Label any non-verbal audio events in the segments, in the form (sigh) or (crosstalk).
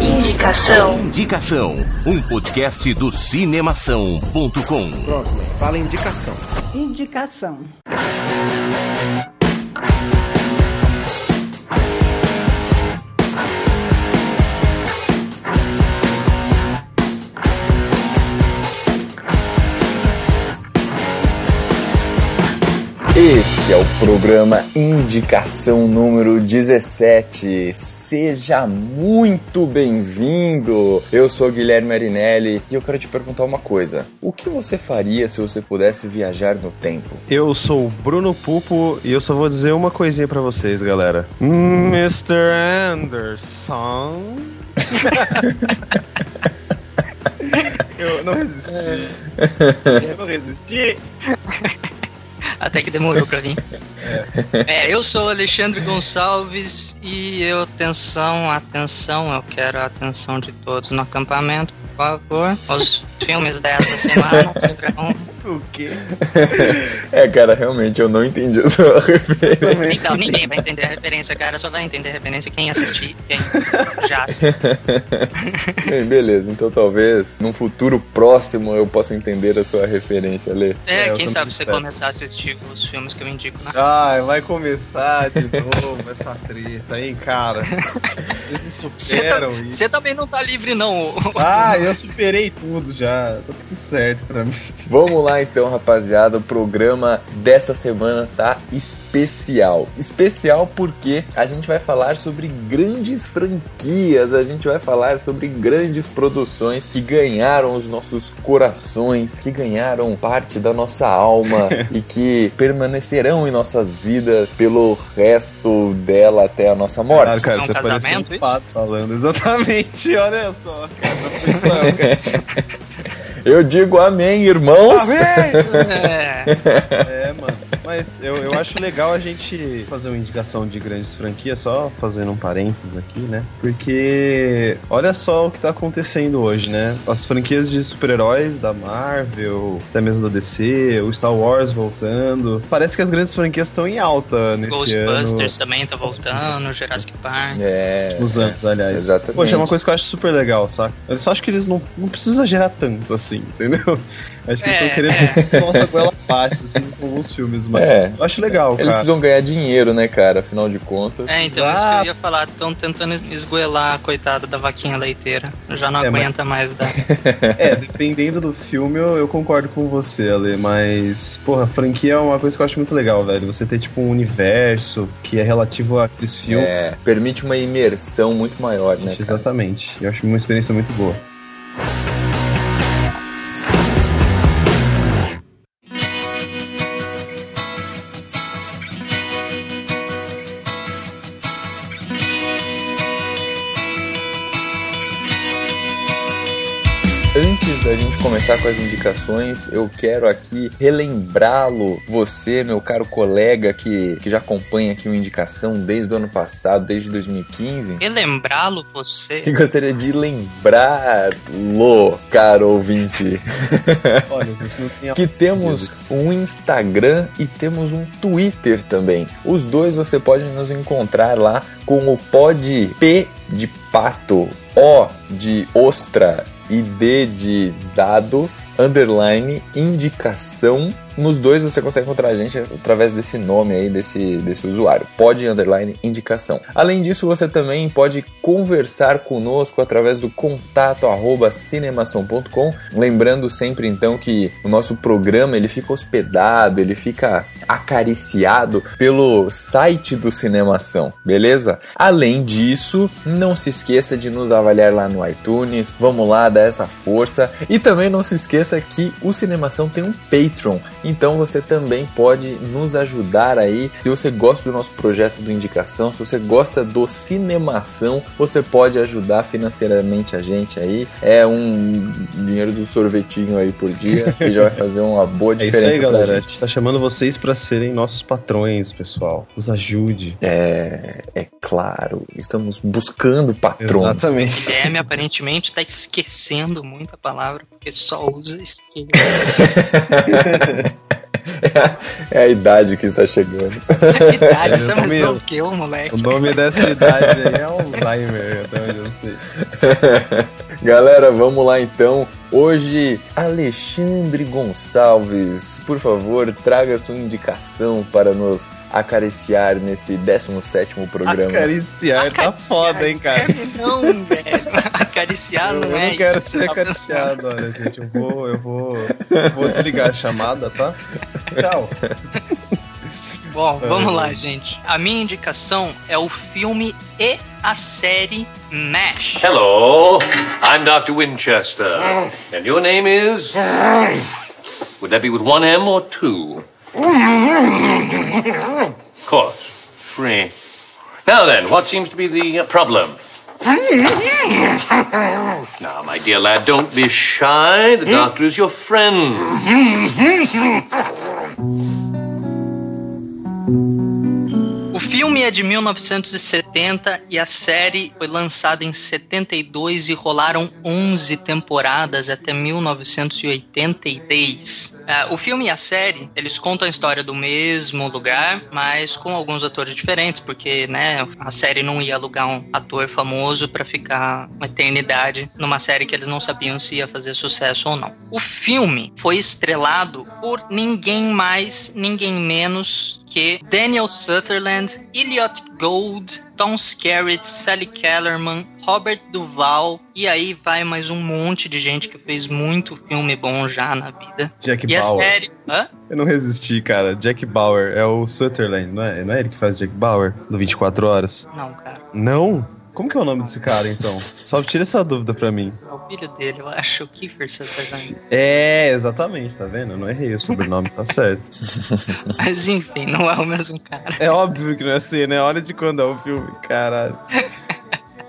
Indicação. Indicação. Um podcast do cinemação.com. Pronto, fala indicação. Indicação. Esse é o programa Indicação número 17. Seja muito bem-vindo! Eu sou Guilherme Marinelli e eu quero te perguntar uma coisa. O que você faria se você pudesse viajar no tempo? Eu sou o Bruno Pupo e eu só vou dizer uma coisinha pra vocês, galera. Mr. Anderson. (laughs) eu não resisti. (laughs) Eu não resisti. Até que demorou pra vir. (laughs) É. eu sou Alexandre Gonçalves e eu, atenção, atenção, eu quero a atenção de todos no acampamento, por favor. Os filmes dessa semana (laughs) serão O quê? É, cara, realmente eu não entendi a sua (laughs) referência. Então, ninguém vai entender a referência, cara. Só vai entender a referência quem assistir, quem já assistiu. (laughs) Bem, beleza, então talvez num futuro próximo eu possa entender a sua referência, Lê. É, É, quem sabe você começar a assistir os filmes que eu indico na. Ai, vai começar de novo essa treta, hein, cara? Vocês Você superam tá- isso. Você também não tá livre, não. Ah, eu superei tudo já. Tá tudo certo pra mim. Vamos lá então, rapaziada. O programa dessa semana tá especial. Especial porque a gente vai falar sobre grandes franquias, a gente vai falar sobre grandes produções que ganharam os nossos corações, que ganharam parte da nossa alma (laughs) e que permanecerão em nossas vidas pelo resto dela até a nossa morte. Caralho, cara, É um você casamento, um pato falando. Exatamente, olha só. Cara, cara. (laughs) Eu digo amém, irmãos. (laughs) É. É, mano. Mas eu, eu acho legal a gente fazer uma indicação de grandes franquias, só fazendo um parênteses aqui, né? Porque olha só o que tá acontecendo hoje, né? As franquias de super-heróis da Marvel, até mesmo da DC, o Star Wars voltando. Parece que as grandes franquias estão em alta nesse ano. Ghostbusters também tá voltando, Jurassic Park. É, Últimos anos, aliás. exatamente. Poxa, é uma coisa que eu acho super legal, saca? Eu só acho que eles não, não precisam exagerar tanto assim, entendeu? Acho que É, estão querendo (laughs) nossa goela abaixo, assim, com alguns filmes, mas É. eu acho legal, Eles cara. precisam ganhar dinheiro, né, cara? Afinal de contas. É, então, isso que eu ia falar. Estão tentando esgoelar a coitada da vaquinha leiteira. Já não É, mas- aguenta mais da. (laughs) É, dependendo do filme, eu, eu concordo com você, Ale, mas, porra, franquia é uma coisa que eu acho muito legal, velho. Você ter, tipo, um universo que é relativo àqueles filmes. É, permite uma imersão muito maior, né? cara? Exatamente. Eu acho uma experiência muito boa. Começar com as indicações, eu quero aqui relembrá-lo, você, meu caro colega que, que já acompanha aqui o Indicação desde o ano passado, desde 2015. Relembrá-lo, você. Que gostaria de lembrá-lo, caro ouvinte, (laughs) Olha, gente não (laughs) que temos um Instagram e temos um Twitter também. Os dois você pode nos encontrar lá com o pod P de pato, O de ostra e D de dado, underline, indicação. Nos dois você consegue encontrar a gente através desse nome aí, desse, desse usuário. Pode underline indicação. Além disso, você também pode conversar conosco através do contato arroba cinemação.com. Lembrando sempre então que o nosso programa ele fica hospedado, ele fica acariciado pelo site do Cinemação, beleza? Além disso, não se esqueça de nos avaliar lá no iTunes. Vamos lá, dar essa força. E também não se esqueça que o Cinemação tem um Patreon. Então você também pode nos ajudar aí. Se você gosta do nosso projeto do Indicação, se você gosta do Cinemação, você pode ajudar financeiramente a gente aí. É um dinheiro do sorvetinho aí por dia que (laughs) já vai fazer uma boa É isso diferença aí, galera. Gente. tá chamando vocês pra serem nossos patrões, pessoal. Nos ajude. É, é claro, estamos buscando patrões. Exatamente. Guilherme aparentemente tá esquecendo muito a palavra, porque só usa esquerda. (laughs) É a idade que está chegando. (laughs) Que idade, você é mais Meu. novo que eu, moleque. O nome dessa idade aí é Alzheimer, onde eu sei. (laughs) Galera, vamos lá então. Hoje, Alexandre Gonçalves, por favor, traga sua indicação para nos acariciar nesse 17º programa. Acariciar, tá foda, hein, cara. Não, velho. Acariciar Eu, não eu é não quero isso. que ser tá pensando. acariciado, olha, gente. Eu vou, eu vou, eu vou desligar a chamada, tá? Tchau. (laughs) Bom, É. vamos lá, gente. A minha indicação é o filme e a série MASH. Hello, I'm Dr. Winchester. And your name is? Would that be with one M or two? Of course. Three. Now then, what seems to be the problem? Now, my dear lad, don't be shy. The doctor is your friend. Filme é de 1970 e a série foi lançada em 72 e rolaram 11 temporadas até 1983. Ah, o filme e a série, eles contam a história do mesmo lugar, mas com alguns atores diferentes, porque né, a série não ia alugar um ator famoso para ficar uma eternidade numa série que eles não sabiam se ia fazer sucesso ou não. O filme foi estrelado por ninguém mais, ninguém menos que Daniel Sutherland, Elliot Gould, Tom Skerritt, Sally Kellerman, Robert Duval, e aí vai mais um monte de gente que fez muito filme bom já na vida. Jack E a Bauer. série. Hã? Eu não resisti, cara. Jack Bauer é o Sutherland, não é? Não é ele que faz Jack Bauer do 24 Horas? Não, cara. Não? Como que é o nome desse cara, então? Só tira essa dúvida pra mim. É o filho dele, eu acho, o Kiefer Sutherland. É, exatamente, tá vendo? Eu não errei o sobrenome, tá certo. (laughs) Mas enfim, não é o mesmo cara. É óbvio que não é assim, né? Olha de quando é o filme, caralho.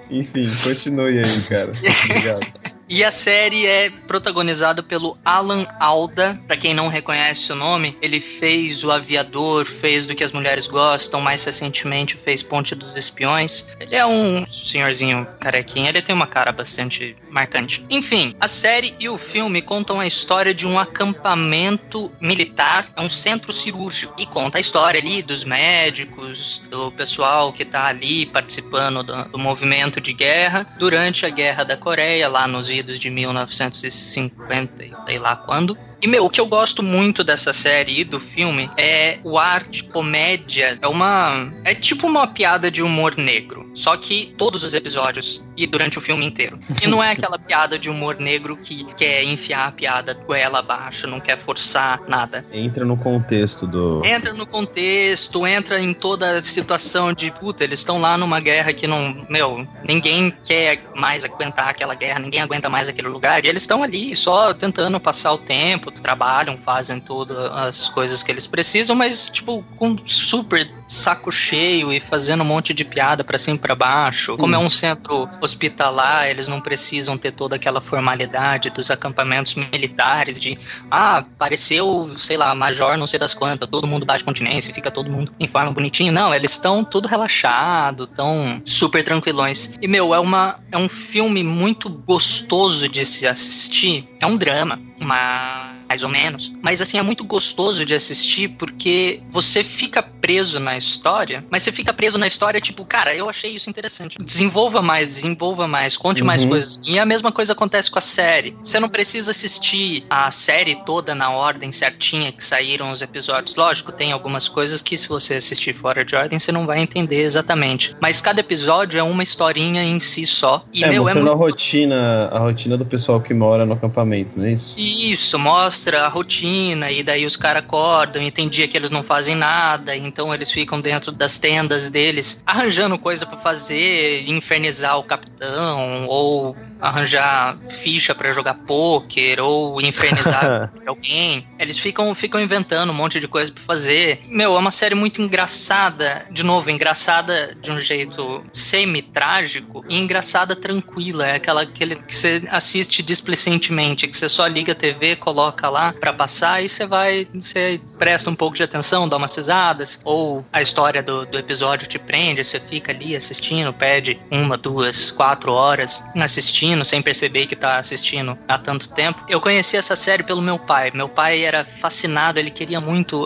Enfim, continue aí, cara. Obrigado. (laughs) E a série é protagonizada pelo Alan Alda. Pra quem não reconhece o nome, ele fez O Aviador, fez Do que as Mulheres Gostam, mais recentemente fez Ponte dos Espiões. Ele é um senhorzinho carequinho, ele tem uma cara bastante marcante. Enfim, a série e o filme contam a história de um acampamento militar, é um centro cirúrgico, e conta a história ali dos médicos, do pessoal que tá ali participando do, do movimento de guerra durante a Guerra da Coreia, lá nos de 1950 e sei lá quando. E, meu, o que eu gosto muito dessa série e do filme é o ar de comédia. É uma. É tipo uma piada de humor negro. Só que todos os episódios e durante o filme inteiro. E não é aquela piada de humor negro que quer enfiar a piada goela abaixo, não quer forçar nada. Entra no contexto do. Entra no contexto, entra em toda a situação de puta, eles estão lá numa guerra que não. Meu, ninguém quer mais aguentar aquela guerra, ninguém aguenta mais aquele lugar. E eles estão ali só tentando passar o tempo, trabalham, fazem todas as coisas que eles precisam, mas, tipo, com super saco cheio e fazendo um monte de piada pra cima e pra baixo. Como é um centro hospitalar, eles não precisam ter toda aquela formalidade dos acampamentos militares de ah, apareceu, sei lá, major não sei das quantas, todo mundo bate continência, fica todo mundo em forma bonitinho. Não, eles estão tudo relaxado, tão super tranquilões. E, meu, é, uma, é um filme muito gostoso de se assistir. É um drama, mas mais ou menos. Mas assim, é muito gostoso de assistir porque você fica preso na história, mas você fica preso na história, tipo, cara, eu achei isso interessante. Desenvolva mais, desenvolva mais, conte mais Uhum. coisas. E a mesma coisa acontece com a série. Você não precisa assistir a série toda na ordem certinha que saíram os episódios. Lógico, tem algumas coisas que se você assistir fora de ordem, você não vai entender exatamente. Mas cada episódio é uma historinha em si só. E, é, meu, é muito a rotina, a rotina do pessoal que mora no acampamento, não é isso? Isso, mostra a rotina, e daí os caras acordam, e tem dia que eles não fazem nada, então eles ficam dentro das tendas deles, arranjando coisa pra fazer, infernizar o capitão, ou arranjar ficha pra jogar pôquer, ou infernizar (laughs) alguém. Eles ficam, ficam inventando um monte de coisa pra fazer. Meu, é uma série muito engraçada, de novo, engraçada de um jeito semi-trágico e engraçada tranquila. É aquela aquele que você assiste displicentemente, que você só liga a TV, coloca lá pra passar e você vai, você presta um pouco de atenção, dá umas risadas, ou a história do, do episódio te prende, você fica ali assistindo, perde uma, duas, quatro horas assistindo assistindo sem perceber que tá assistindo há tanto tempo. Eu conheci essa série pelo meu pai. Meu pai era fascinado, ele queria muito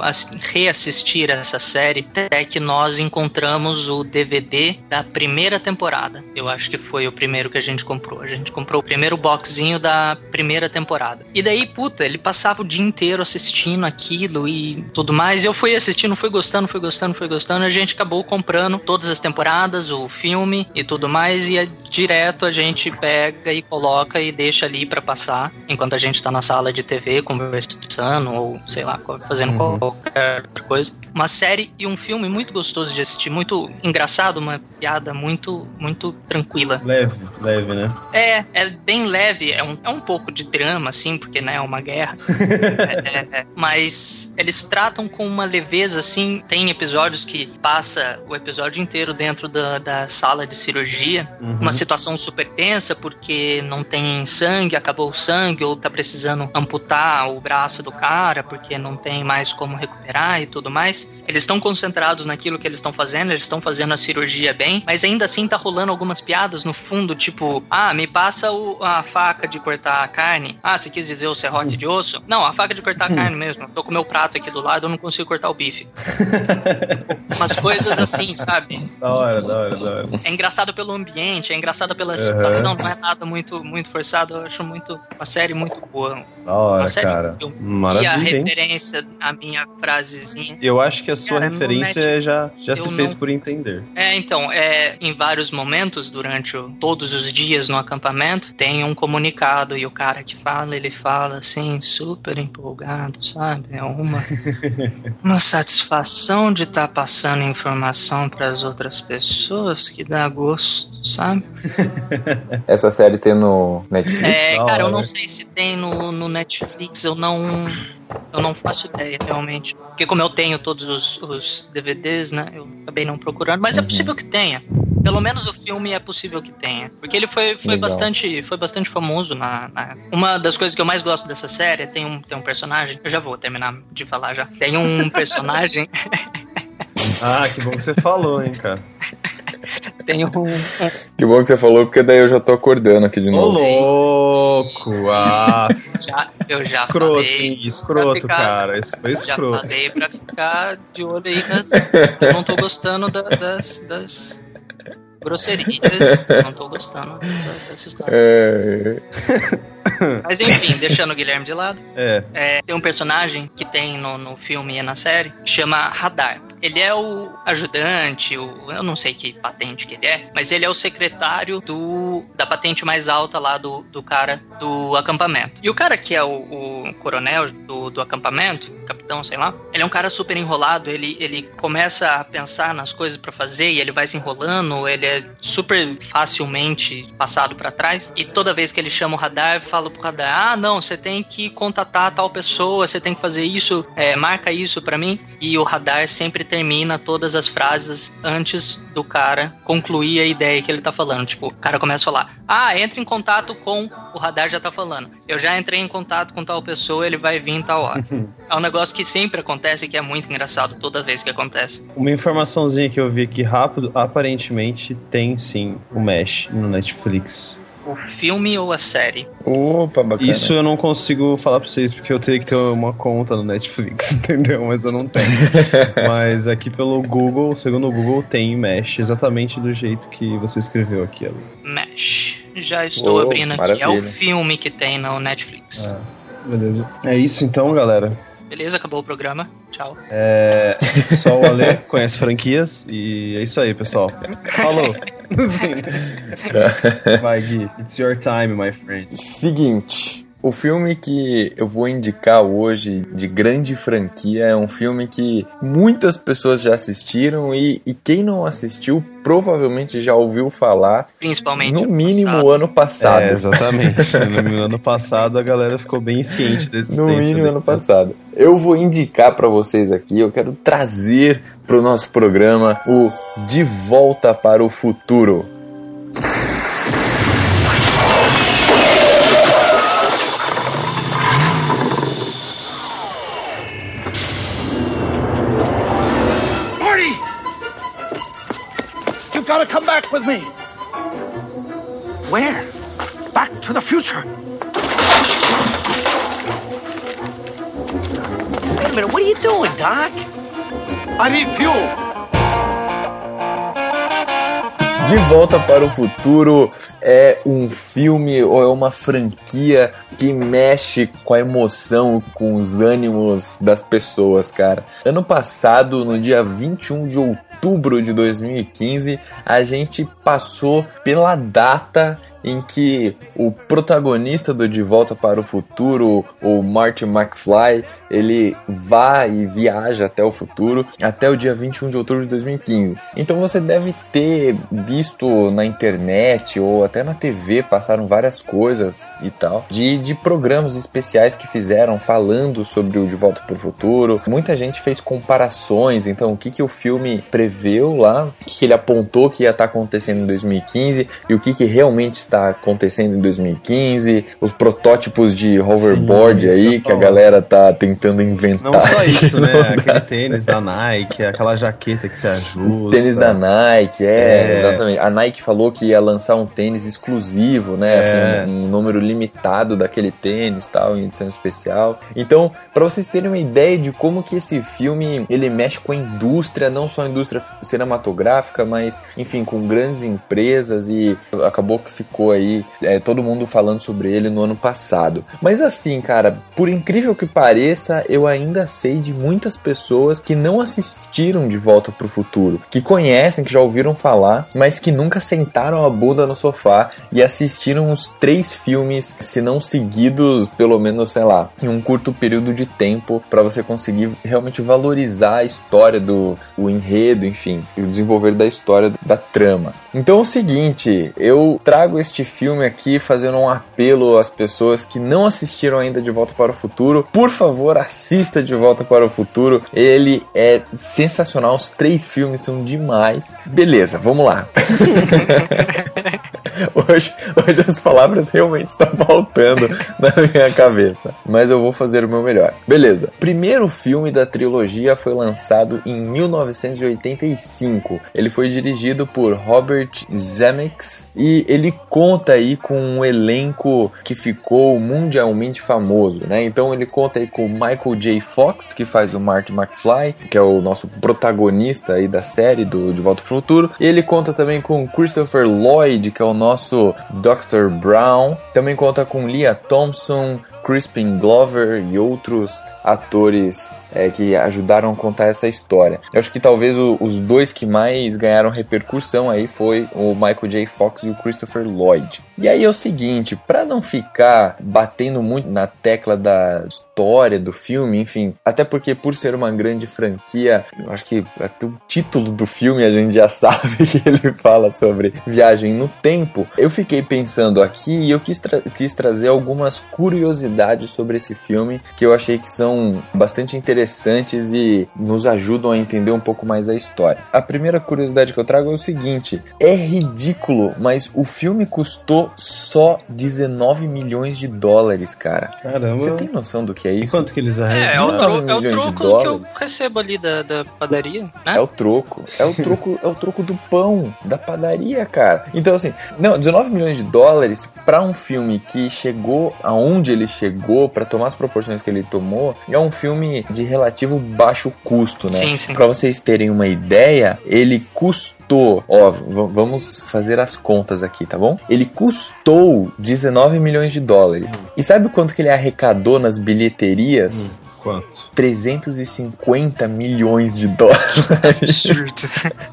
reassistir essa série, até que nós encontramos o DVD da primeira temporada. Eu acho que foi o primeiro que a gente comprou. A gente comprou o primeiro boxinho da primeira temporada. E daí, puta, ele passava o dia inteiro assistindo aquilo e tudo mais. Eu fui assistindo, fui gostando, fui gostando, fui gostando. A gente acabou comprando todas as temporadas, o filme e tudo mais. E é direto a gente pega e coloca e deixa ali para passar enquanto a gente tá na sala de TV conversando ou sei lá, fazendo uhum. qualquer outra coisa. Uma série e um filme muito gostoso de assistir, muito engraçado, uma piada muito, muito tranquila. Leve, leve, né? É, é bem leve, é um, é um pouco de drama, assim, porque né, é uma guerra. (laughs) é, é, mas eles tratam com uma leveza, assim. Tem episódios que passa o episódio inteiro dentro da, da sala de cirurgia, uhum. uma situação super tensa, porque não tem sangue, acabou o sangue, ou tá precisando amputar o braço do cara, porque não tem mais como recuperar e tudo mais. Eles estão concentrados naquilo que eles estão fazendo, eles estão fazendo a cirurgia bem, mas ainda assim tá rolando algumas piadas no fundo, tipo, ah, me passa o, a faca de cortar a carne. Ah, você quis dizer o serrote de osso? Não, a faca de cortar a carne mesmo. Tô com o meu prato aqui do lado, eu não consigo cortar o bife. (laughs) Umas coisas assim, sabe? Da hora, da hora, da hora. É engraçado pelo ambiente, é engraçado pela situação, não é nada muito, muito forçado. Eu acho muito uma série muito boa. Da hora, cara. Maravilha, e a referência, a minha frasezinha. Eu acho que a sua cara, referência já, já se fez por entender. É, então, é, em vários momentos, durante o, todos os dias no acampamento, tem um comunicado e o cara que fala, ele fala assim, super empolgado, sabe? É uma, (laughs) uma satisfação de estar tá passando informação para as outras pessoas que dá gosto, sabe? (laughs) Essa série tem no Netflix? É, cara, eu não sei se tem no, no Netflix, eu não eu não faço ideia, realmente. Porque como eu tenho todos os, os DVDs, né? Eu acabei não procurando, mas é uhum. é possível que tenha. Pelo menos o filme é possível que tenha. Porque ele foi, foi, bastante, foi bastante famoso na, na, Uma das coisas que eu mais gosto dessa série tem um, tem um personagem. Eu já vou terminar de falar já. Tem um personagem. (laughs) ah, que bom que você falou, hein, cara. (laughs) (laughs) Tem um. Que bom que você falou, porque daí eu já tô acordando aqui de novo. Ô, louco! Ah! Já, eu já escroto, falei. Escroto, ficar, cara. Isso foi escroto. Já falei pra ficar de olho aí, mas (laughs) eu não tô gostando da, das, das grosserias. não tô gostando dessa, dessa história. É... (laughs) (coughs) Mas enfim, deixando o Guilherme de lado. É. É, tem um personagem que tem no, no filme e na série, que chama Radar. Ele é o ajudante, o, eu não sei que patente que ele é, mas ele é o secretário do, da patente mais alta lá do, do cara do acampamento. E o cara que é o, o coronel do, do acampamento, capitão, sei lá, ele é um cara super enrolado, ele, ele começa a pensar nas coisas para fazer e ele vai se enrolando, ele é super facilmente passado para trás. E toda vez que ele chama o radar, fala pro radar: ah, não, você tem que contatar tal pessoa, você tem que fazer isso, é, marca isso para mim. E o radar sempre termina todas as frases antes do cara concluir a ideia que ele tá falando. Tipo, o cara começa a falar: ah, entra em contato com. O radar já tá falando. Eu já entrei em contato com tal pessoa, ele vai vir em tal hora. (laughs) é um negócio que sempre acontece e que é muito engraçado toda vez que acontece. Uma informaçãozinha que eu vi aqui rápido: aparentemente tem sim o Mesh no Netflix o filme ou a série? Opa, bacana. Isso eu não consigo falar pra vocês, porque eu teria que ter uma conta no Netflix, (laughs) entendeu? Mas eu não tenho. (laughs) Mas aqui pelo Google, segundo o Google, tem Mesh, exatamente do jeito que você escreveu aqui. Ali. Mesh. Já estou oh, abrindo aqui. Maravilha. É o filme que tem no Netflix. Ah, beleza. É isso então, galera. Beleza, acabou o programa. Tchau. É, só o Ale (laughs) conhece franquias e é isso aí, pessoal. Falou. (laughs) Vai, Gui. It's your time, my friend. Seguinte. O filme que eu vou indicar hoje, de grande franquia, é um filme que muitas pessoas já assistiram e, e quem não assistiu provavelmente já ouviu falar. Principalmente no mínimo passado. ano passado. É, exatamente. no ano passado a galera ficou bem ciente desse No mínimo ano passado. Eu vou indicar para vocês aqui, eu quero trazer para o nosso programa o De Volta para o Futuro. Gotta come back with me. Where? Back to the future. Wait a minute, what are you doing, Doc? I need fuel. De Volta para o Futuro é um filme ou é uma franquia que mexe com a emoção, com os ânimos das pessoas, cara. Ano passado, no dia 21 de outubro de 2015, a gente passou pela data em que o protagonista do De Volta para o Futuro, o Marty McFly, ele vai e viaja até o futuro, até o dia 21 de outubro de 2015. Então você deve ter visto na internet ou até na TV, passaram várias coisas e tal, de, de programas especiais que fizeram falando sobre o De Volta para o Futuro. Muita gente fez comparações, então o que, que o filme preveu lá, o que, que ele apontou que ia estar acontecendo em 2015 e o que, que realmente está acontecendo em 2015, os protótipos de hoverboard Sim, aí que a galera tá tentando inventar. Não só isso, né? (laughs) Aquele tênis da Nike, aquela jaqueta que se ajusta. Tênis da Nike, é, É. exatamente. A Nike falou que ia lançar um tênis exclusivo, né? É. Assim, um número limitado daquele tênis, tal, em edição especial. Então, para vocês terem uma ideia de como que esse filme ele mexe com a indústria, não só a indústria cinematográfica, mas enfim, com grandes empresas e acabou que ficou aí é, todo mundo falando sobre ele no ano passado. Mas assim, cara, por incrível que pareça, eu ainda sei de muitas pessoas que não assistiram De Volta pro Futuro, que conhecem, que já ouviram falar, mas que nunca sentaram a bunda no sofá e assistiram os três filmes, se não seguidos, pelo menos, sei lá, em um curto período de tempo, para você conseguir realmente valorizar a história do o enredo, enfim, o desenvolver da história da trama. Então é o seguinte, eu trago este filme aqui fazendo um apelo às pessoas que não assistiram ainda De Volta para o Futuro. Por favor, assista De Volta para o Futuro. Ele é sensacional, os três filmes são demais. Beleza, vamos lá. (laughs) Hoje, hoje as palavras realmente estão faltando na minha cabeça, mas eu vou fazer o meu melhor. Beleza. Primeiro filme da trilogia foi lançado em 1985. Ele foi dirigido por Robert Zemeckis e ele conta aí com um elenco que ficou mundialmente famoso, né? Então ele conta aí com Michael J. Fox, que faz o Marty McFly, que é o nosso protagonista aí da série do De Volta para o Futuro. E ele conta também com Christopher Lloyd, que é o nosso Dr. Brown. Também conta com Leah Thompson, Crispin Glover e outros atores é, que ajudaram a contar essa história. Eu acho que talvez o- os dois que mais ganharam repercussão aí foi o Michael J. Fox e o Christopher Lloyd. E aí é o seguinte, para não ficar batendo muito na tecla da história do filme, enfim, até porque por ser uma grande franquia, eu acho que até o título do filme a gente já (laughs) sabe que ele fala sobre viagem no tempo. Eu fiquei pensando aqui e eu quis, tra- quis trazer algumas curiosidades sobre esse filme que eu achei que são bastante interessantes e nos ajudam a entender um pouco mais a história. A primeira curiosidade que eu trago é o seguinte: é ridículo, mas o filme custou só 19 milhões de dólares, cara. Caramba. Você tem noção do que é isso? Quanto que eles É, é arrecadaram? o, 19 tro é o troco que eu recebo ali da, da padaria, né? É o troco. É o troco, é o troco do pão, da padaria, cara. Então, assim, não, 19 milhões de dólares pra um filme que chegou aonde ele chegou, pra tomar as proporções que ele tomou, é um filme de relativo baixo custo, né? Sim, sim. Pra vocês terem uma ideia, ele custou, ó, vamos fazer as contas aqui, tá bom? Ele custou 19 milhões de dólares. E sabe quanto que ele arrecadou nas bilheterias? Quanto? 350 milhões de dólares. (laughs) Absurdo.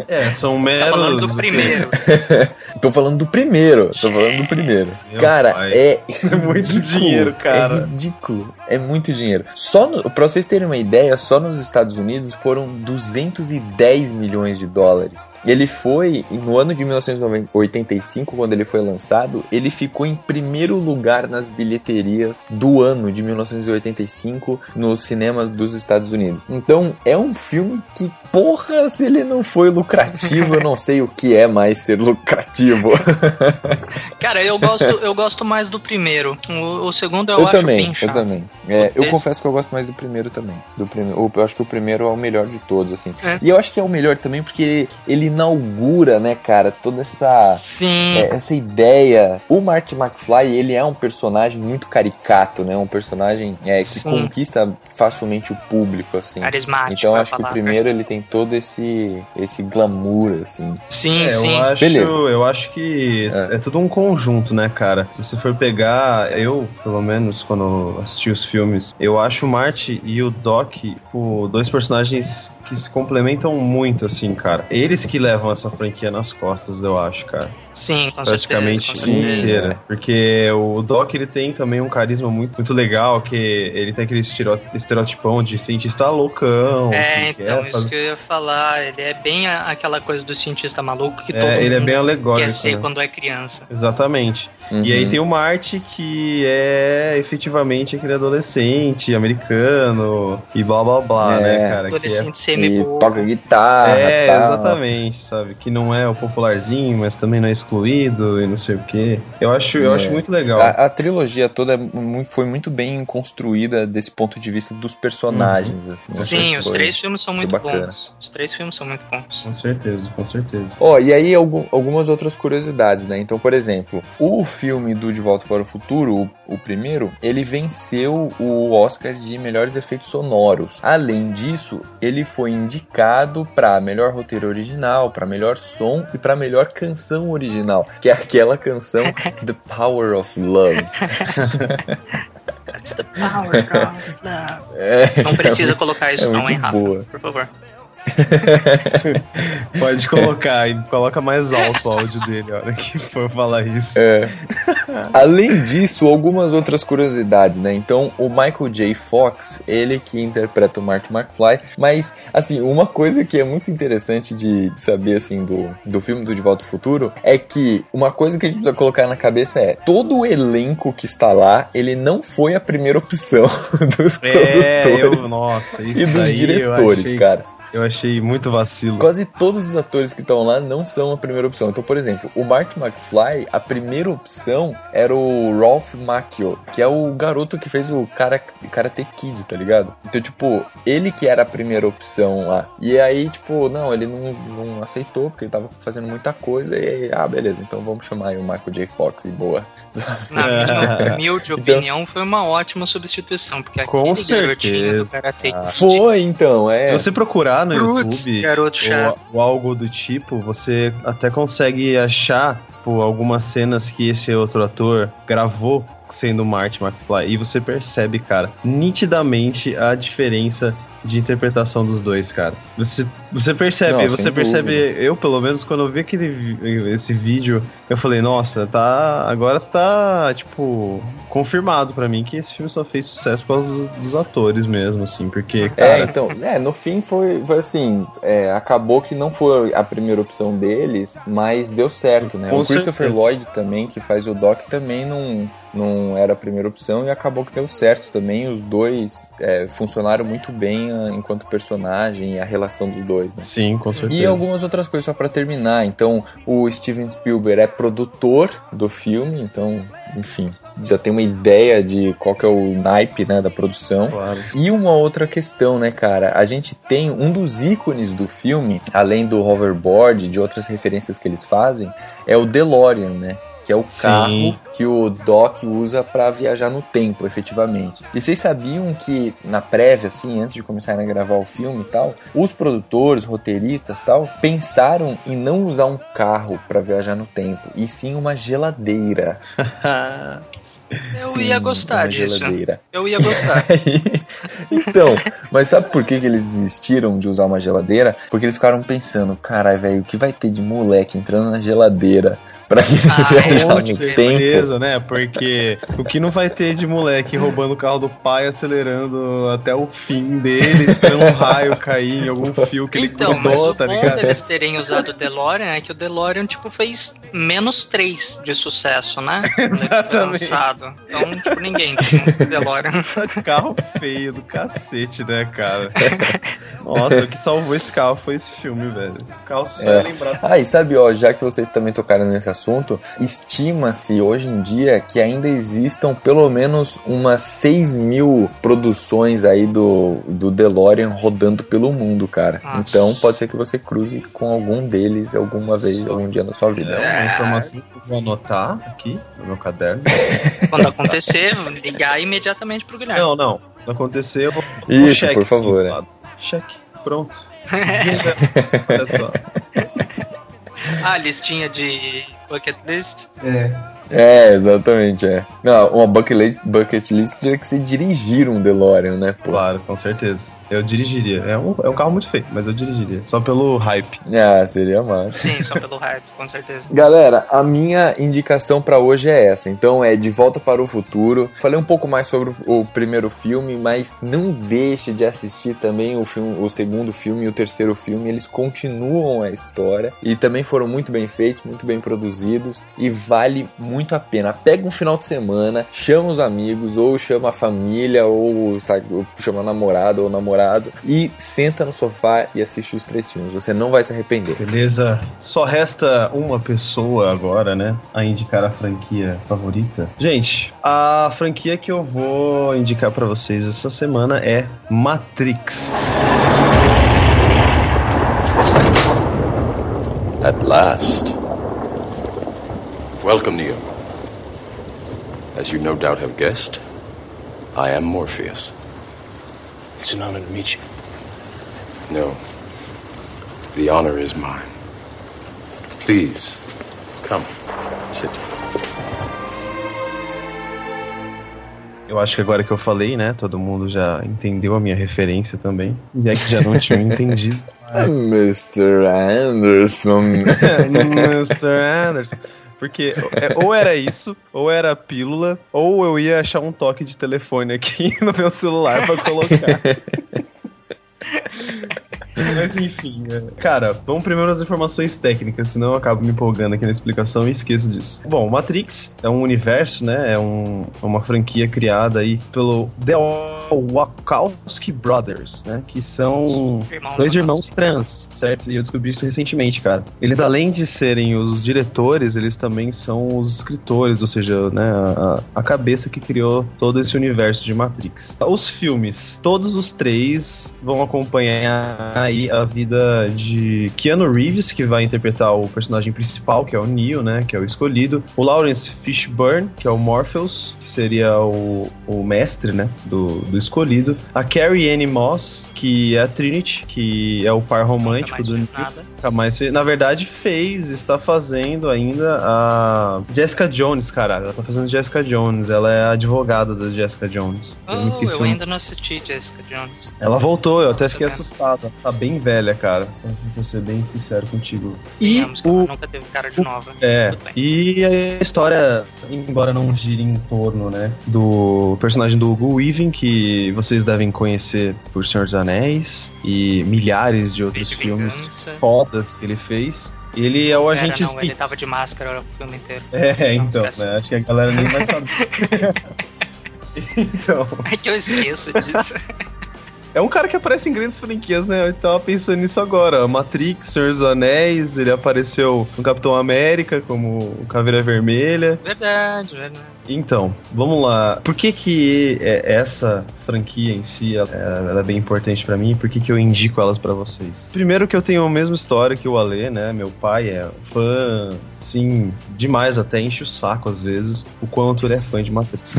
É, são Você meros... tá falando do primeiro. (laughs) Tô falando do primeiro. Tô falando do primeiro. Meu cara, pai. é. (laughs) muito ridículo, dinheiro, cara. É ridículo. É muito dinheiro. Só no, pra vocês terem uma ideia, só nos Estados Unidos foram 210 milhões de dólares. Ele foi, no ano de 1985, quando ele foi lançado, ele ficou em primeiro lugar nas bilheterias do ano de 1985 nos no cinema dos Estados Unidos. Então, é um filme que, porra, se ele não foi lucrativo, eu não (laughs) sei o que é mais ser lucrativo. (laughs) Cara, eu gosto, eu gosto mais do primeiro. O, o segundo eu, eu acho também, bem chato. eu também. É, eu confesso que eu gosto mais do primeiro também. Do primeiro, eu acho que o primeiro é o melhor de todos, assim. É. E eu acho que é o melhor também porque ele inaugura, né, cara, toda essa Sim. é, essa ideia. O Marty McFly, ele é um personagem muito caricato, né? Um personagem é, que Sim. conquista facilmente o público, assim. Carismático. Então eu acho que o primeiro ele tem todo esse esse glamour, assim. Sim, É, sim. eu acho, Beleza. eu acho que É. é. tudo um conjunto, né, cara? Se você for pegar, eu, pelo menos, quando assisti os filmes, eu acho o Marty e o Doc, tipo, dois personagens que se complementam muito, assim, cara. Eles que levam essa franquia nas costas, eu acho, cara. Sim, com praticamente certeza. Com certeza. inteira. é. Porque o Doc ele tem também um carisma muito, muito legal, que ele tem aquele estereotipão de cientista loucão. É, que então, quer isso fazer- que eu ia falar. Ele é bem a- aquela coisa do cientista maluco que É, todo ele é mundo bem alegórico. quer ser né? quando é criança. Exatamente. Uhum. E aí tem o Marty, que é efetivamente aquele adolescente americano e blá blá blá, É. né, cara? Que é Adolescente E semi-bobo. toca guitarra, É, tal. exatamente, sabe? Que não é o popularzinho, mas também não é excluído e não sei o quê. Eu acho, eu É. acho muito legal. A, a trilogia toda é foi muito bem construída desse ponto de vista dos personagens, assim. Eu achei Sim, os três filmes são muito bacana. bons. Os três filmes são muito bons. Com certeza, com certeza. Ó, e aí algum- algumas outras curiosidades, né? Então, por exemplo, o filme do De Volta para o Futuro, o, o primeiro, ele venceu o Oscar de melhores efeitos sonoros. Além disso, ele foi indicado para melhor roteiro original, para melhor som e para melhor canção original, que é aquela canção The Power of Love. That's (laughs) the power of love. É, Não precisa colocar isso é não, hein, Rafa? boa. Por favor. (laughs) Pode colocar e coloca mais alto o áudio dele a hora que for falar isso. É. Além disso, algumas outras curiosidades, né? Então, o Michael J. Fox, ele que interpreta o Marty McFly, mas, assim, uma coisa que é muito interessante de saber, assim, do, do filme do De Volta ao Futuro, é que uma coisa que a gente precisa colocar na cabeça é, todo o elenco que está lá, ele não foi a primeira opção (laughs) dos É, produtores eu, nossa, e dos diretores, cara. Eu achei muito vacilo. Quase todos os atores que estão lá não são a primeira opção. Então, por exemplo, o Marty McFly, a primeira opção era o Ralph Macchio, que é o garoto que fez o cara, Karate Kid, tá ligado? Então, tipo, ele que era a primeira opção lá. E aí, tipo, não, ele não, não aceitou, porque ele tava fazendo muita coisa. E aí, ah, beleza, então vamos chamar aí o Michael J. Fox e boa. (laughs) Na minha (laughs) humilde Então- opinião, foi uma ótima substituição, porque Com aquele garotinho do certeza. Karate. Kid, Foi, então, é. Se você procurar no YouTube garoto chato. ou, ou algo do tipo, você até consegue achar tipo, algumas cenas que esse outro ator gravou sendo Marty McFly. E você percebe, cara, nitidamente a diferença de interpretação dos dois, cara. Você, você percebe, Não, você percebe, dúvida. eu pelo menos quando eu vi aquele esse vídeo, eu falei, nossa, tá, agora tá, tipo, confirmado pra mim que esse filme só fez sucesso por causa dos atores mesmo, assim, porque, cara, É, então, é, no fim foi, foi assim, é, acabou que não foi a primeira opção deles, mas deu certo, né? Com o Christopher certeza. Lloyd também, que faz o Doc, também não, não era a primeira opção e acabou que deu certo também. Os dois é, funcionaram muito bem ah, enquanto personagem e a relação dos dois, né? sim, com certeza. E algumas outras coisas só pra terminar. Então, o Steven Spielberg é produtor do filme, então, enfim, já tem uma ideia de qual que é o naipe, né, da produção. Claro. E uma outra questão, né, cara? A gente tem um dos ícones do filme, além do hoverboard, de outras referências que eles fazem, é o DeLorean, né? Que é o Sim. carro que o Doc usa pra viajar no tempo, efetivamente. E vocês sabiam que na prévia, assim, antes de começarem a gravar o filme e tal, os produtores, roteiristas e tal, pensaram em não usar um carro pra viajar no tempo, e sim uma geladeira. (laughs) Eu Sim, ia gostar uma disso. Geladeira. Eu ia gostar. (laughs) então, mas sabe por que, que eles desistiram de usar uma geladeira? Porque eles ficaram pensando, caralho, velho, o que vai ter de moleque entrando na geladeira pra ele Ah, viajar com no certeza, tempo. Beleza, né? Porque o que não vai ter de moleque roubando o carro do pai, acelerando até o fim dele, esperando um raio cair em algum fio que ele Então, mas grudou, o tá bom ligado? deles terem usado o DeLorean é que o DeLorean, tipo, fez menos 3 de sucesso, né? (laughs) Ele Exatamente. lançado. Então, tipo, ninguém tinha um DeLorean. (laughs) Carro feio do cacete, né, cara? Nossa, o que salvou esse carro foi esse filme, velho. O carro só É. é lembrado. Ah, e sabe, ó, já que vocês também tocaram nesse assunto, estima-se hoje em dia que ainda existam pelo menos umas 6 mil produções aí do, do DeLorean rodando pelo mundo, cara. Nossa. Então pode ser que você cruze com algum deles alguma vez, algum dia na sua vida. É uma informação que eu vou anotar aqui no meu caderno. (laughs) Quando acontecer, ligar imediatamente pro Guilherme. Não, não. Não aconteceu. Isso, por favor, é. Cheque. Pronto. (laughs) Olha só. Ah, listinha de bucket list. É. É, exatamente, é. Não, uma bucket list, bucket list teria que ser dirigir um DeLorean, né, pô? Claro, com certeza. Eu dirigiria. É um, é um carro muito feio, mas eu dirigiria. Só pelo hype. Ah, seria massa. Sim, só pelo hype, com certeza. Galera, a minha indicação pra hoje é essa. Então é De Volta para o Futuro. Falei um pouco mais sobre o primeiro filme, mas não deixe de assistir também o filme, o segundo filme e o terceiro filme. Eles continuam a história e também foram muito bem feitos, muito bem produzidos e vale muito a pena. Pega um final de semana, chama os amigos ou chama a família ou, sabe, chama namorado ou namorado e senta no sofá e assiste os três filmes. Você não vai se arrepender. Beleza? Só resta uma pessoa agora, né? A indicar a franquia favorita. Gente, a franquia que eu vou indicar pra vocês essa semana é Matrix. At last. Welcome, Neo. As you no doubt have guessed, I am Morpheus. It's an honor to meet you. No. The honor is mine. Please, come. Sit. Eu acho que agora que eu falei, né? Todo mundo já entendeu a minha referência também. E é que já não tinha (laughs) entendido. Mr. Anderson. (laughs) Mr. Anderson. Porque é, ou era isso, ou era a pílula, ou eu ia achar um toque de telefone aqui (laughs) no meu celular pra colocar. (laughs) Mas enfim, é. cara, vamos primeiro às informações técnicas, senão eu acabo me empolgando aqui na explicação e esqueço disso. Bom, Matrix é um universo, né? É um, uma franquia criada aí pelo The Wachowski Brothers, né? Que são Irmãos dois irmãos trans, certo? E eu descobri isso recentemente, cara. Eles, além de serem os diretores, eles também são os escritores, ou seja, né, a, a cabeça que criou todo esse universo de Matrix. Os filmes, todos os três vão acompanhar aí a vida de Keanu Reeves, que vai interpretar o personagem principal, que é o Neo, né, que é o escolhido. O Lawrence Fishburne, que é o Morpheus, que seria o, o mestre, né, do, do escolhido. A Carrie Anne Moss, que é a Trinity, que é o par romântico do Neo. Nunca mais fez. Na verdade, fez, está fazendo ainda a Jessica Jones, caralho. Ela tá fazendo Jessica Jones. Ela é a advogada da Jessica Jones. eu me Oh, esqueci eu nome. ainda não assisti Jessica Jones. Ela voltou, eu até fiquei sabendo. assustado. Ela Tá bem velha, cara. Vou ser bem sincero contigo. E que o, nunca teve cara de nova. é, bem. e a história, embora não gire em torno, né, do personagem do Hugo Weaving, que vocês devem conhecer por Senhor dos Anéis e milhares de outros de filmes fodas que ele fez. Ele é o Era, agente não, Smith. ele tava de máscara o filme inteiro. É, Não, então, né, acho que a galera nem vai saber. (laughs) (laughs) então, É que eu esqueço disso. (laughs) é um cara que aparece em grandes franquias, né? Eu tava pensando nisso agora. Matrix, Senhor dos Anéis, ele apareceu no Capitão América como Caveira Vermelha. verdade, verdade. Então, vamos lá. Por que que é, essa franquia em si ela, ela é bem importante pra mim? Por que que eu indico elas pra vocês? Primeiro que eu tenho a mesma história que o Ale, né? Meu pai é fã, sim, demais até enche o saco às vezes o quanto ele é fã de Matrix.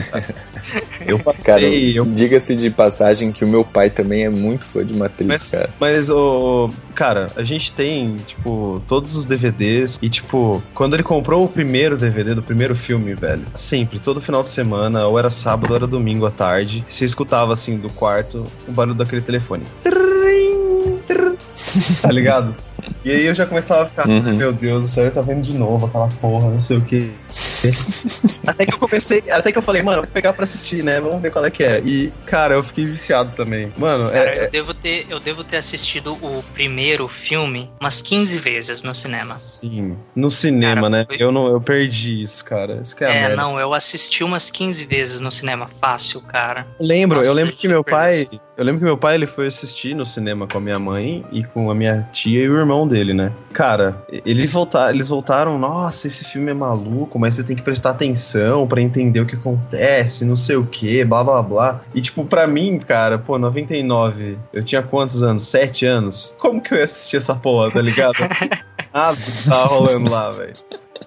(laughs) eu passei, Cara, eu diga-se de passagem que o meu pai também é muito fã de Matrix, Mas, cara. mas o. Cara, a gente tem, tipo, todos os DVDs. E, tipo, quando ele comprou o primeiro DVD do primeiro filme, velho, sempre, todo final de semana, ou era sábado, ou era domingo à tarde, você escutava, assim, do quarto, o barulho daquele telefone. (laughs) Tá ligado? E aí eu já começava a ficar, Uhum. meu Deus, o céu tá vendo de novo aquela porra, não sei o que. Até que eu comecei, até que eu falei, mano, vou pegar pra assistir, né? Vamos ver qual é que é. E, cara, eu fiquei viciado também. Mano, Cara, é. eu devo, ter, eu devo ter assistido o primeiro filme umas 15 vezes no cinema. Sim, no cinema, Cara, né? foi- Eu, não, eu perdi isso, cara. Isso que é, É, merda. não, eu assisti umas 15 vezes no cinema, fácil, cara. Eu lembro, eu Nossa, lembro que meu pai. Eu lembro que meu pai ele foi assistir no cinema com a minha mãe e com a minha tia e o irmão dele, né? Cara, ele voltar, eles voltaram, nossa, esse filme é maluco, mas você tem que prestar atenção pra entender o que acontece, não sei o que, blá blá blá. E tipo, pra mim, cara, pô, 99, eu tinha quantos anos? Sete anos? Como que eu ia assistir essa porra, tá ligado? (laughs) Ah, tava rolando lá, velho.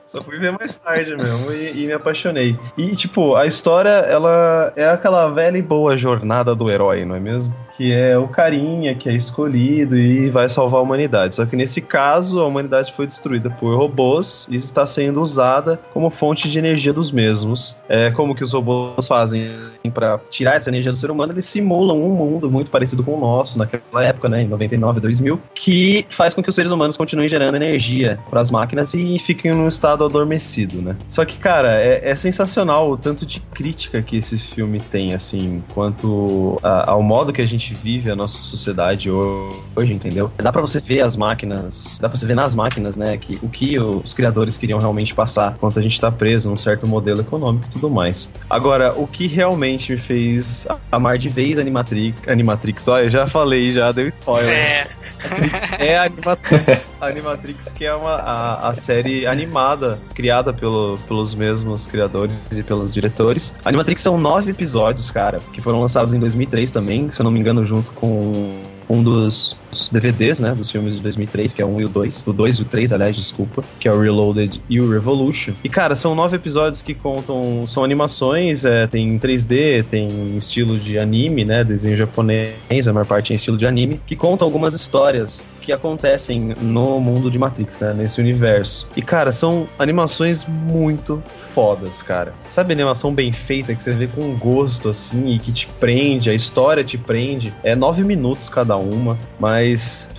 Só fui ver mais tarde mesmo e, e me apaixonei. E, tipo, a história, ela é aquela velha e boa jornada do herói, não é mesmo? Que é o carinha que é escolhido e vai salvar a humanidade. Só que nesse caso, a humanidade foi destruída por robôs e está sendo usada como fonte de energia dos mesmos. É como que os robôs fazem para tirar essa energia do ser humano? Eles simulam um mundo muito parecido com o nosso naquela época, né, em 99, 2000, que faz com que os seres humanos continuem gerando energia para as máquinas e fiquem num estado adormecido, né? Só que, cara, é, é sensacional o tanto de crítica que esse filme tem, assim, quanto a- ao modo que a gente vive a nossa sociedade ho- hoje, entendeu? Dá pra você ver as máquinas, dá pra você ver nas máquinas, né, que o que os criadores queriam realmente passar, enquanto a gente tá preso num certo modelo econômico e tudo mais. Agora, o que realmente me fez amar de vez Animatrix, Animatrix, olha, eu já falei, já deu spoiler É, é a Animatrix. Animatrix, que é uma, a, a série animada criada pelo, pelos mesmos criadores e pelos diretores. Animatrix são nove episódios, cara, que foram lançados em 2003 também, se eu não me engano, junto com um dos dos DVDs, né, dos filmes de 2003, que é o 1 e o 2, o 2 e o 3, aliás, desculpa, que é o Reloaded e o Revolution. E, cara, são nove episódios que contam, são animações, é, tem 3D, tem estilo de anime, né, desenho japonês, a maior parte é em estilo de anime, que contam algumas histórias que acontecem no mundo de Matrix, né, nesse universo. E, cara, são animações muito fodas, cara. Sabe animação bem feita, que você vê com gosto, assim, e que te prende, a história te prende. É nove minutos cada uma, mas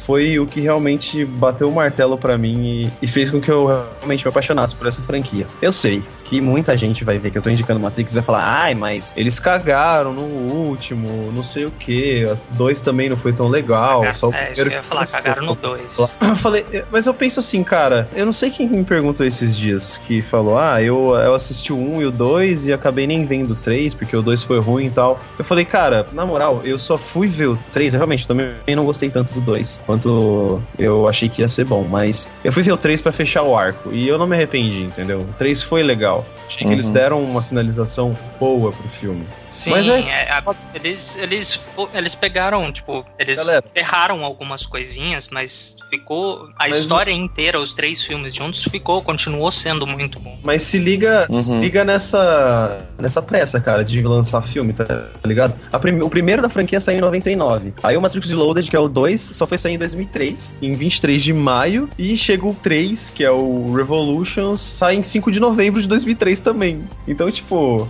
foi o que realmente bateu o martelo pra mim e, e fez com que eu realmente me apaixonasse por essa franquia. Eu sei que muita gente vai ver que eu tô indicando Matrix e vai falar, ai, mas eles cagaram no último, não sei o que, dois também não foi tão legal, só o é isso que eu ia falar, gostou." cagaram no 2. Eu falei, mas eu penso assim, cara, eu não sei quem me perguntou esses dias que falou, ah, eu, eu assisti o 1 e o 2 e acabei nem vendo o 3, porque o 2 foi ruim e tal. Eu falei, cara, na moral, eu só fui ver o 3, eu realmente também não gostei tanto do 2, quanto eu achei que ia ser bom, mas eu fui ver o 3 pra fechar o arco, e eu não me arrependi, entendeu? O 3 foi legal. Achei que eles Uhum. deram uma finalização boa pro filme. Sim, Mas é- é, a- eles, eles, eles pegaram, tipo, eles Galera. erraram algumas coisinhas, mas ficou. A Mas- história inteira, os três filmes juntos, ficou, continuou sendo muito bom. Mas se liga, se Uhum. liga nessa, nessa pressa, cara, de lançar filme, tá ligado? A prim- o primeiro da franquia saiu em 99. Aí o Matrix Reloaded, que é o 2, só foi sair em 2003, em 23 de maio. E chega o 3, que é o Revolutions, sai em 5 de novembro de 2003 também. Então, tipo,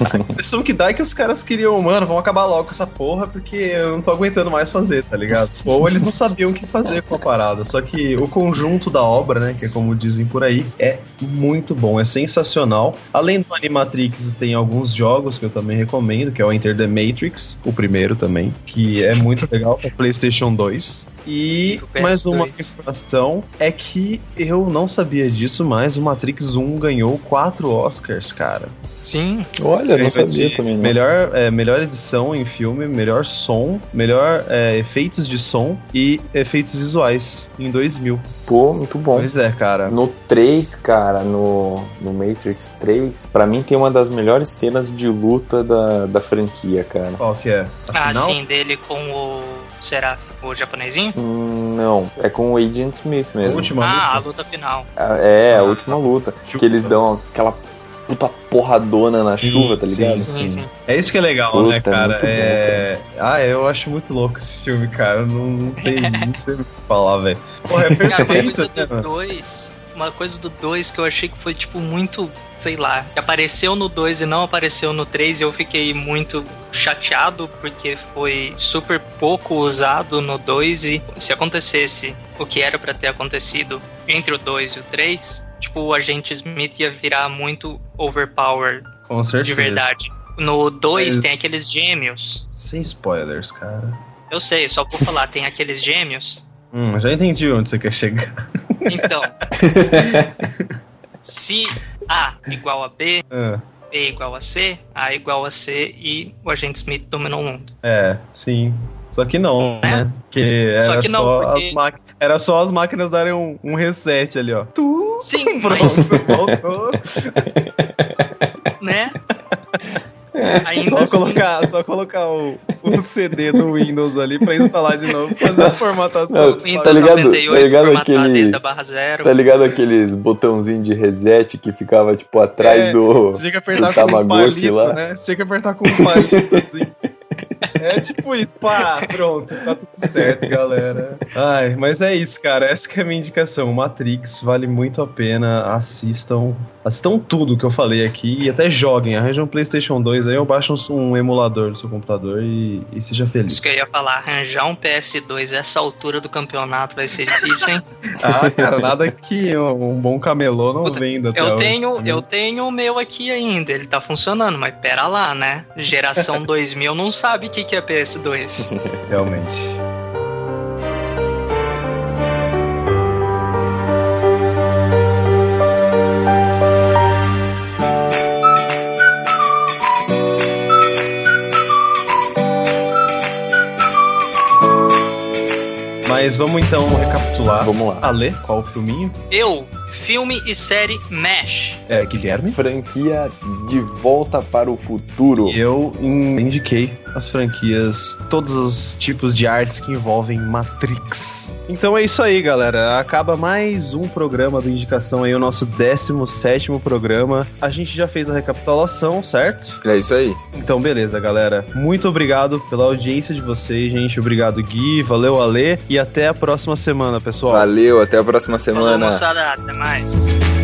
(laughs) a impressão que dá é que os caras queriam, mano, vamos acabar logo com essa porra, porque eu não tô aguentando mais fazer, tá ligado? (laughs) Ou eles não sabiam o que fazer com a parada. Só que o conjunto da obra, né, que é como dizem por aí, é muito bom, é sensacional. Além do Animatrix, tem alguns jogos que eu também recomendo, que é o Enter the Matrix, o primeiro também, que é muito legal pra PlayStation 2. E Pro PS2. mais uma informação é que eu não sabia disso, mas o Matrix 1 ganhou quatro Oscars, cara. Sim. Olha, eu não sabia de também, não. Melhor, é, melhor edição em filme, melhor som, melhor é, efeitos de som e efeitos visuais em 2000. Pô, muito bom. Pois é, cara. No 3, cara, no, no Matrix 3, pra mim tem uma das melhores cenas de luta da, da franquia, cara. Qual que é? Ah, Afinal? sim, dele com o. Será o japonesinho? Hum, não, é com o Agent Smith A mesmo. última ah, a luta? luta final. Ah, É, a última luta. Que eles dão aquela puta porradona na Sim, chuva, tá ligado? Sim, sim. É isso que é legal, Puta, né, cara? muito bom, é... Ah, eu acho muito louco esse filme, cara. Não, não, tem, não sei o que falar, velho. Porra, é Cara, perfeito, coisa né, do mano? 2 uma coisa do 2 que eu achei que foi, tipo, muito, sei lá, que apareceu no 2 e não apareceu no 3 e eu fiquei muito chateado porque foi super pouco usado no 2 e se acontecesse o que era para ter acontecido entre o 2 e o 3, tipo, o agente Smith ia virar muito overpowered Com certeza. de verdade. No 2 Mas- tem aqueles gêmeos. Sem spoilers, cara. Eu sei, só por falar, tem aqueles gêmeos. Hum, já entendi onde você quer chegar. Então, (laughs) se A igual a B, Ah, B igual a C, A igual a C e o agente Smith dominou o mundo. é, sim. Só que não, É? né? Porque era Só que não, só porque- as máquinas. Era só as máquinas darem um, um reset ali, ó. Tu, Sim, (laughs) pronto, mas, voltou. (laughs) né? Ainda Só assim, colocar, só colocar o, o CD do Windows ali pra instalar de novo, fazer a formatação. Não, o Windows Tá ligado? 98 Tá ligado aquele- zero. Tá ligado aqueles botãozinho de reset que ficava, tipo, atrás É, do. Tinha que apertar do com um Tamagotchi palito, lá. né? Você tinha que apertar com um palito assim. (laughs) É tipo isso, pá, pronto, tá tudo certo, galera. Ai, mas é isso, cara. Essa que é a minha indicação. Matrix vale muito a pena. Assistam. Assistam tudo que eu falei aqui e até joguem. Arranjam um PlayStation 2 aí ou baixam um emulador no seu computador e, e seja feliz. Isso que eu ia falar, arranjar um PS2 essa altura do campeonato vai ser difícil, hein? (laughs) Ah, cara, nada que um um bom camelô não Puta, venda. Eu hoje. tenho, eu tenho o meu aqui ainda, ele tá funcionando, mas pera lá, né? Geração (laughs) 2000 não sabe que, que é PS2. (laughs) Realmente. Mas vamos então recapitular. Vamos lá. Ale, qual o filminho? Eu, filme e série MASH. É, Guilherme. Franquia De Volta para o Futuro. E eu in- indiquei as franquias, todos os tipos de artes que envolvem Matrix. Então é isso aí, galera. Acaba mais um programa do Indicação aí, o nosso 17 programa. A gente já fez a recapitulação, certo? É isso aí. Então, beleza, galera. Muito obrigado pela audiência de vocês, gente. Obrigado, Gui. Valeu, Ale. E até a próxima semana, pessoal. Valeu, até a próxima Falou, semana. moçada, até mais.